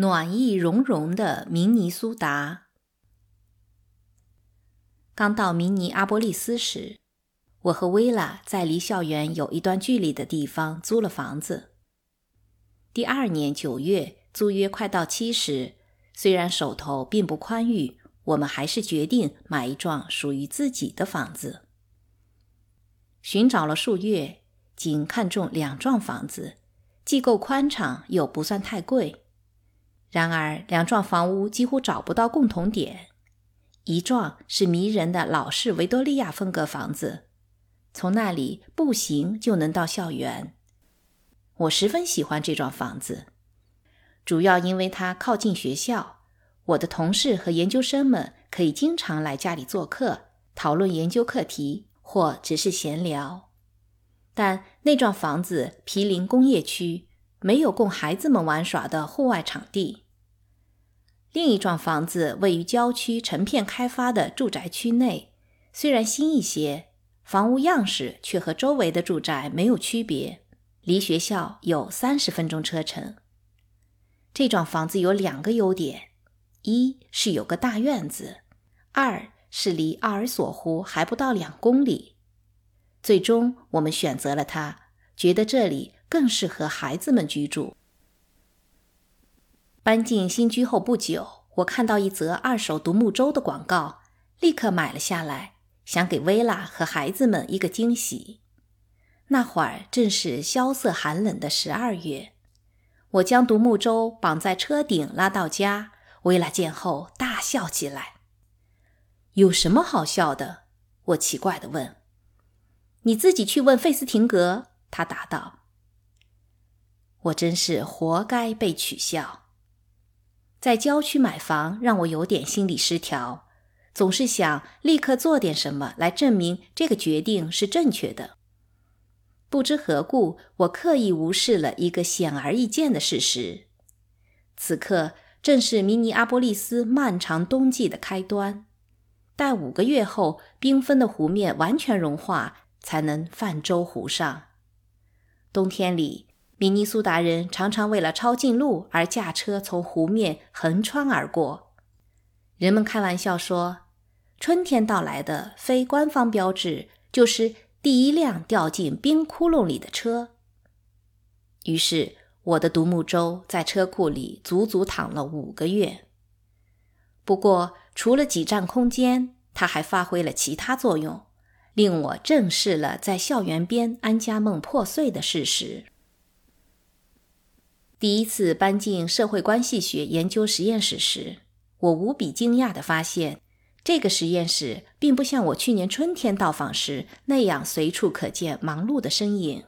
暖意融融的明尼苏达。刚到明尼阿波利斯时，我和薇拉在离校园有一段距离的地方租了房子。第二年九月，租约快到期时，虽然手头并不宽裕，我们还是决定买一幢属于自己的房子。寻找了数月，仅看中两幢房子，既够宽敞，又不算太贵。然而，两幢房屋几乎找不到共同点。一幢是迷人的老式维多利亚风格房子，从那里步行就能到校园。我十分喜欢这幢房子，主要因为它靠近学校。我的同事和研究生们可以经常来家里做客，讨论研究课题或只是闲聊。但那幢房子毗邻工业区。没有供孩子们玩耍的户外场地。另一幢房子位于郊区成片开发的住宅区内，虽然新一些，房屋样式却和周围的住宅没有区别，离学校有三十分钟车程。这幢房子有两个优点：一是有个大院子，二是离阿尔索湖还不到两公里。最终，我们选择了它，觉得这里。更适合孩子们居住。搬进新居后不久，我看到一则二手独木舟的广告，立刻买了下来，想给薇拉和孩子们一个惊喜。那会儿正是萧瑟寒冷的十二月，我将独木舟绑在车顶拉到家，薇拉见后大笑起来。有什么好笑的？我奇怪地问。你自己去问费斯廷格，他答道。我真是活该被取笑。在郊区买房让我有点心理失调，总是想立刻做点什么来证明这个决定是正确的。不知何故，我刻意无视了一个显而易见的事实：此刻正是明尼阿波利斯漫长冬季的开端。待五个月后，缤纷的湖面完全融化，才能泛舟湖上。冬天里。明尼苏达人常常为了抄近路而驾车从湖面横穿而过。人们开玩笑说，春天到来的非官方标志就是第一辆掉进冰窟窿里的车。于是，我的独木舟在车库里足足躺了五个月。不过，除了挤占空间，它还发挥了其他作用，令我正视了在校园边安家梦破碎的事实。第一次搬进社会关系学研究实验室时，我无比惊讶地发现，这个实验室并不像我去年春天到访时那样随处可见忙碌的身影。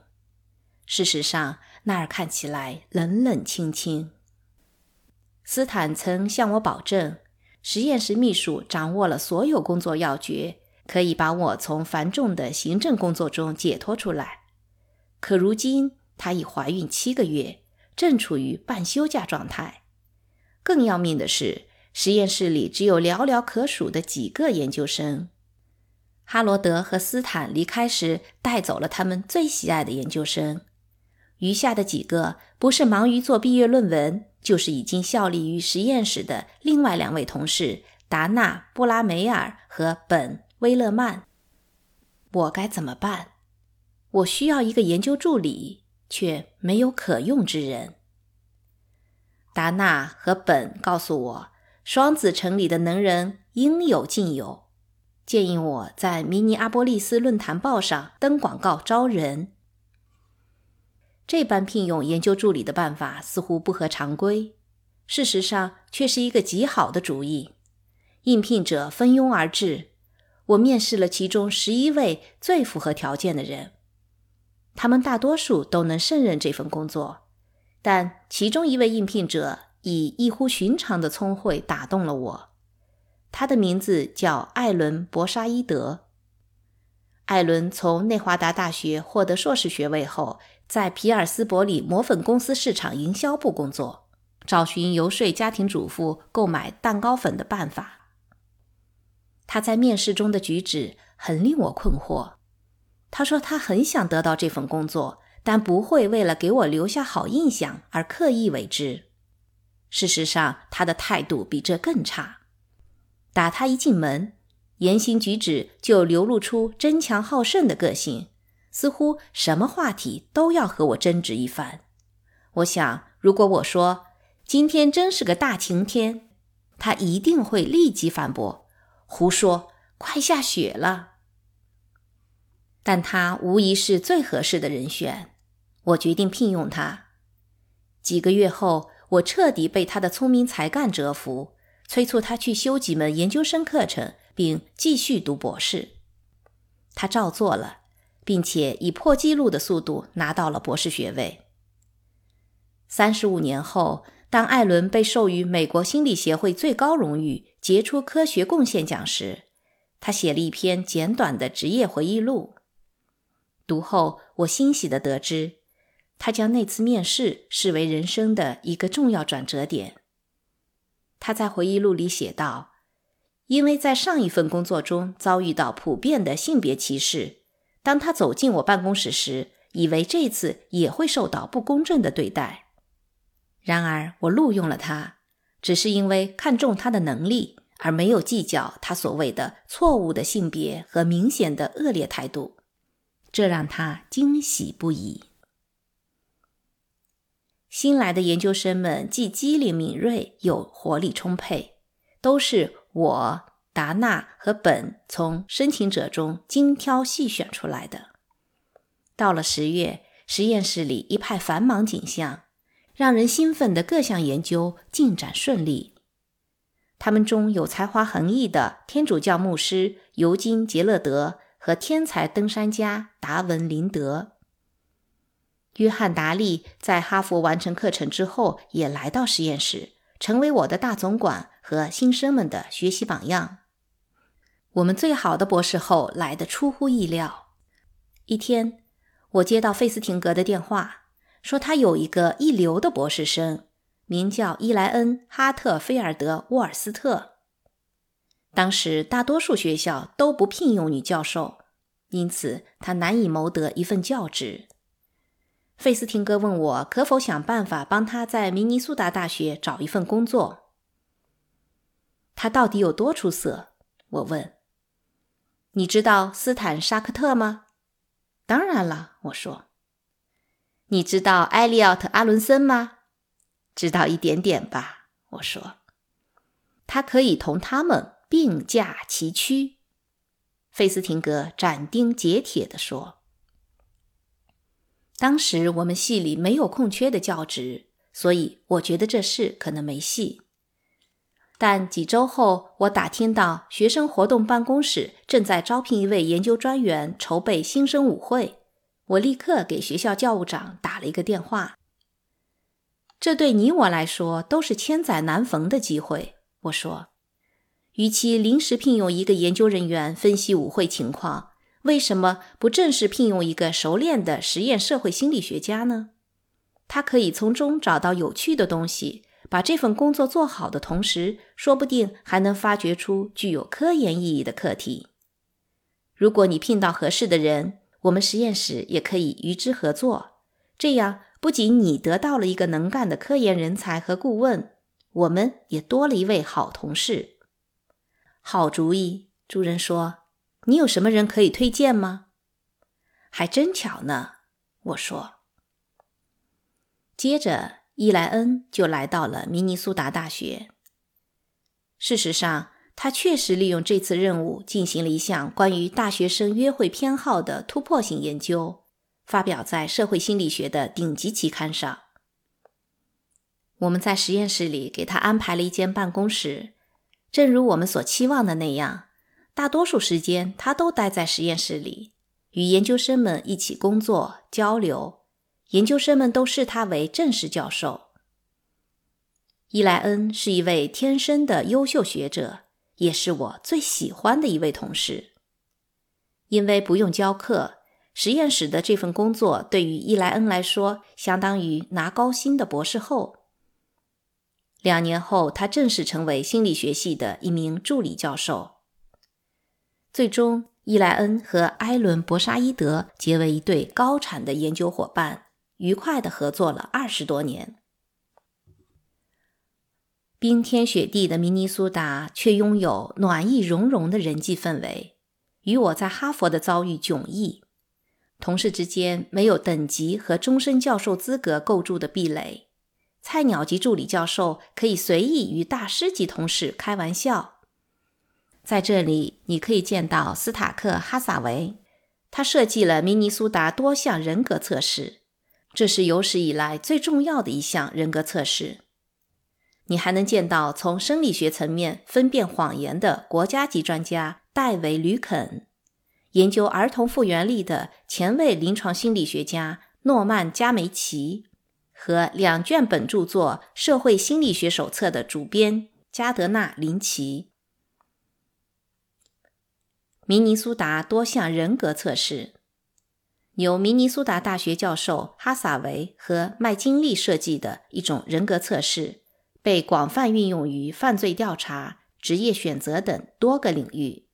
事实上，那儿看起来冷冷清清。斯坦曾向我保证，实验室秘书掌握了所有工作要诀，可以把我从繁重的行政工作中解脱出来。可如今，她已怀孕七个月。正处于半休假状态。更要命的是，实验室里只有寥寥可数的几个研究生。哈罗德和斯坦离开时带走了他们最喜爱的研究生，余下的几个不是忙于做毕业论文，就是已经效力于实验室的另外两位同事达纳·布拉梅尔和本·威勒曼。我该怎么办？我需要一个研究助理。却没有可用之人。达纳和本告诉我，双子城里的能人应有尽有，建议我在《明尼阿波利斯论坛报》上登广告招人。这般聘用研究助理的办法似乎不合常规，事实上却是一个极好的主意。应聘者蜂拥而至，我面试了其中十一位最符合条件的人。他们大多数都能胜任这份工作，但其中一位应聘者以异乎寻常的聪慧打动了我。他的名字叫艾伦·博沙伊德。艾伦从内华达大学获得硕士学位后，在皮尔斯伯里磨粉公司市场营销部工作，找寻游说家庭主妇购买蛋糕粉的办法。他在面试中的举止很令我困惑。他说他很想得到这份工作，但不会为了给我留下好印象而刻意为之。事实上，他的态度比这更差。打他一进门，言行举止就流露出争强好胜的个性，似乎什么话题都要和我争执一番。我想，如果我说今天真是个大晴天，他一定会立即反驳：“胡说，快下雪了。”但他无疑是最合适的人选，我决定聘用他。几个月后，我彻底被他的聪明才干折服，催促他去修几门研究生课程，并继续读博士。他照做了，并且以破纪录的速度拿到了博士学位。三十五年后，当艾伦被授予美国心理协会最高荣誉——杰出科学贡献奖时，他写了一篇简短的职业回忆录。读后，我欣喜地得知，他将那次面试视为人生的一个重要转折点。他在回忆录里写道：“因为在上一份工作中遭遇到普遍的性别歧视，当他走进我办公室时，以为这次也会受到不公正的对待。然而，我录用了他，只是因为看中他的能力，而没有计较他所谓的错误的性别和明显的恶劣态度。”这让他惊喜不已。新来的研究生们既机灵敏锐，又活力充沛，都是我、达纳和本从申请者中精挑细选出来的。到了十月，实验室里一派繁忙景象，让人兴奋的各项研究进展顺利。他们中有才华横溢的天主教牧师尤金·杰勒德。和天才登山家达文·林德、约翰·达利在哈佛完成课程之后，也来到实验室，成为我的大总管和新生们的学习榜样。我们最好的博士后来得出乎意料。一天，我接到费斯廷格的电话，说他有一个一流的博士生，名叫伊莱恩·哈特菲尔德·沃尔斯特。当时大多数学校都不聘用女教授，因此她难以谋得一份教职。费斯廷格问我可否想办法帮他在明尼苏达大学找一份工作。他到底有多出色？我问。你知道斯坦沙克特吗？当然了，我说。你知道埃利奥特阿伦森吗？知道一点点吧，我说。他可以同他们。并驾齐驱，费斯廷格斩钉截铁地说：“当时我们系里没有空缺的教职，所以我觉得这事可能没戏。但几周后，我打听到学生活动办公室正在招聘一位研究专员，筹备新生舞会。我立刻给学校教务长打了一个电话。这对你我来说都是千载难逢的机会。”我说。与其临时聘用一个研究人员分析舞会情况，为什么不正式聘用一个熟练的实验社会心理学家呢？他可以从中找到有趣的东西，把这份工作做好的同时，说不定还能发掘出具有科研意义的课题。如果你聘到合适的人，我们实验室也可以与之合作。这样，不仅你得到了一个能干的科研人才和顾问，我们也多了一位好同事。好主意，主人说：“你有什么人可以推荐吗？”还真巧呢，我说。接着，伊莱恩就来到了明尼苏达大学。事实上，他确实利用这次任务进行了一项关于大学生约会偏好的突破性研究，发表在《社会心理学》的顶级期刊上。我们在实验室里给他安排了一间办公室。正如我们所期望的那样，大多数时间他都待在实验室里，与研究生们一起工作交流。研究生们都视他为正式教授。伊莱恩是一位天生的优秀学者，也是我最喜欢的一位同事。因为不用教课，实验室的这份工作对于伊莱恩来说，相当于拿高薪的博士后。两年后，他正式成为心理学系的一名助理教授。最终，伊莱恩和埃伦·博沙伊德结为一对高产的研究伙伴，愉快地合作了二十多年。冰天雪地的明尼苏达却拥有暖意融融的人际氛围，与我在哈佛的遭遇迥异。同事之间没有等级和终身教授资格构筑的壁垒，菜鸟级助理教授可以随意与大师级同事开玩笑。在这里，你可以见到斯塔克·哈萨维，他设计了明尼苏达多项人格测试，这是有史以来最重要的一项人格测试。你还能见到从生理学层面分辨谎言的国家级专家戴维·吕肯，研究儿童复原力的前卫临床心理学家诺曼·加梅奇，和两卷本著作《社会心理学手册》的主编加德纳·林奇。明尼苏达多项人格测试由明尼苏达大学教授哈萨维和麦金利设计的一种人格测试，被广泛运用于犯罪调查、职业选择等多个领域。